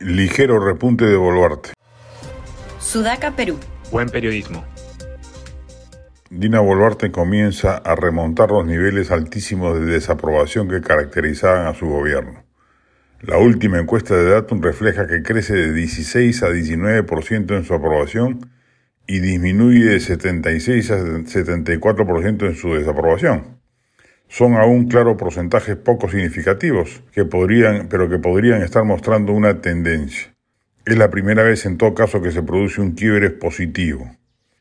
Ligero repunte de Boluarte. Sudaca, Perú. Buen periodismo. Dina Boluarte comienza a remontar los niveles altísimos de desaprobación que caracterizaban a su gobierno. La última encuesta de Datum refleja que crece de 16 a 19% en su aprobación y disminuye de 76 a 74% en su desaprobación. Son aún, claro, porcentajes poco significativos, que podrían, pero que podrían estar mostrando una tendencia. Es la primera vez en todo caso que se produce un quiebre positivo.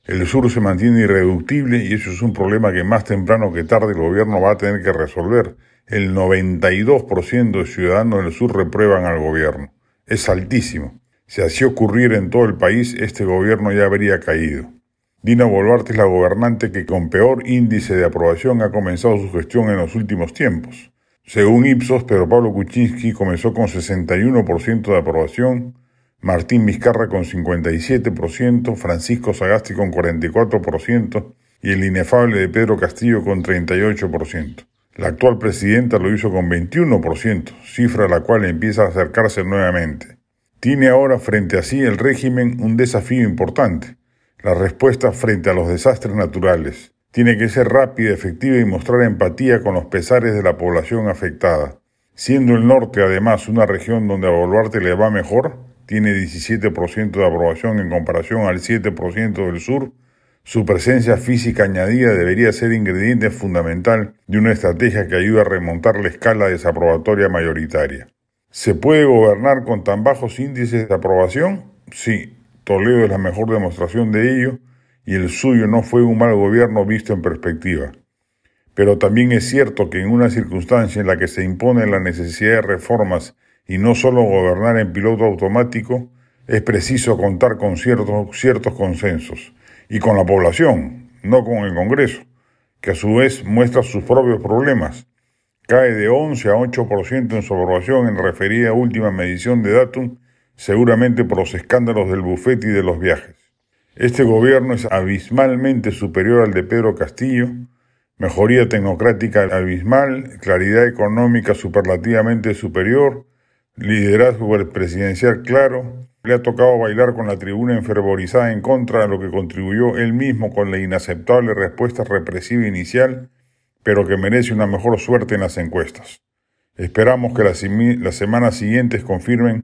El sur se mantiene irreductible y eso es un problema que más temprano que tarde el gobierno va a tener que resolver. El 92% de ciudadanos del sur reprueban al gobierno. Es altísimo. Si así ocurriera en todo el país, este gobierno ya habría caído. Dina Boluarte es la gobernante que con peor índice de aprobación ha comenzado su gestión en los últimos tiempos. Según Ipsos, Pedro Pablo Kuczynski comenzó con 61% de aprobación, Martín Vizcarra con 57%, Francisco Sagasti con 44% y el inefable de Pedro Castillo con 38%. La actual presidenta lo hizo con 21%, cifra a la cual empieza a acercarse nuevamente. Tiene ahora frente a sí el régimen un desafío importante, la respuesta frente a los desastres naturales. Tiene que ser rápida, efectiva y mostrar empatía con los pesares de la población afectada. Siendo el norte además una región donde a Boluarte le va mejor, tiene 17% de aprobación en comparación al 7% del sur, su presencia física añadida debería ser ingrediente fundamental de una estrategia que ayude a remontar la escala desaprobatoria mayoritaria. ¿Se puede gobernar con tan bajos índices de aprobación? Sí, Toledo es la mejor demostración de ello y el suyo no fue un mal gobierno visto en perspectiva. Pero también es cierto que en una circunstancia en la que se impone la necesidad de reformas y no solo gobernar en piloto automático, es preciso contar con ciertos, ciertos consensos y con la población, no con el Congreso, que a su vez muestra sus propios problemas. Cae de 11 a 8% en su aprobación en referida última medición de Datum, seguramente por los escándalos del bufete y de los viajes. Este gobierno es abismalmente superior al de Pedro Castillo, mejoría tecnocrática abismal, claridad económica superlativamente superior, liderazgo presidencial claro, le ha tocado bailar con la tribuna enfervorizada en contra de lo que contribuyó él mismo con la inaceptable respuesta represiva inicial, pero que merece una mejor suerte en las encuestas. Esperamos que las, las semanas siguientes confirmen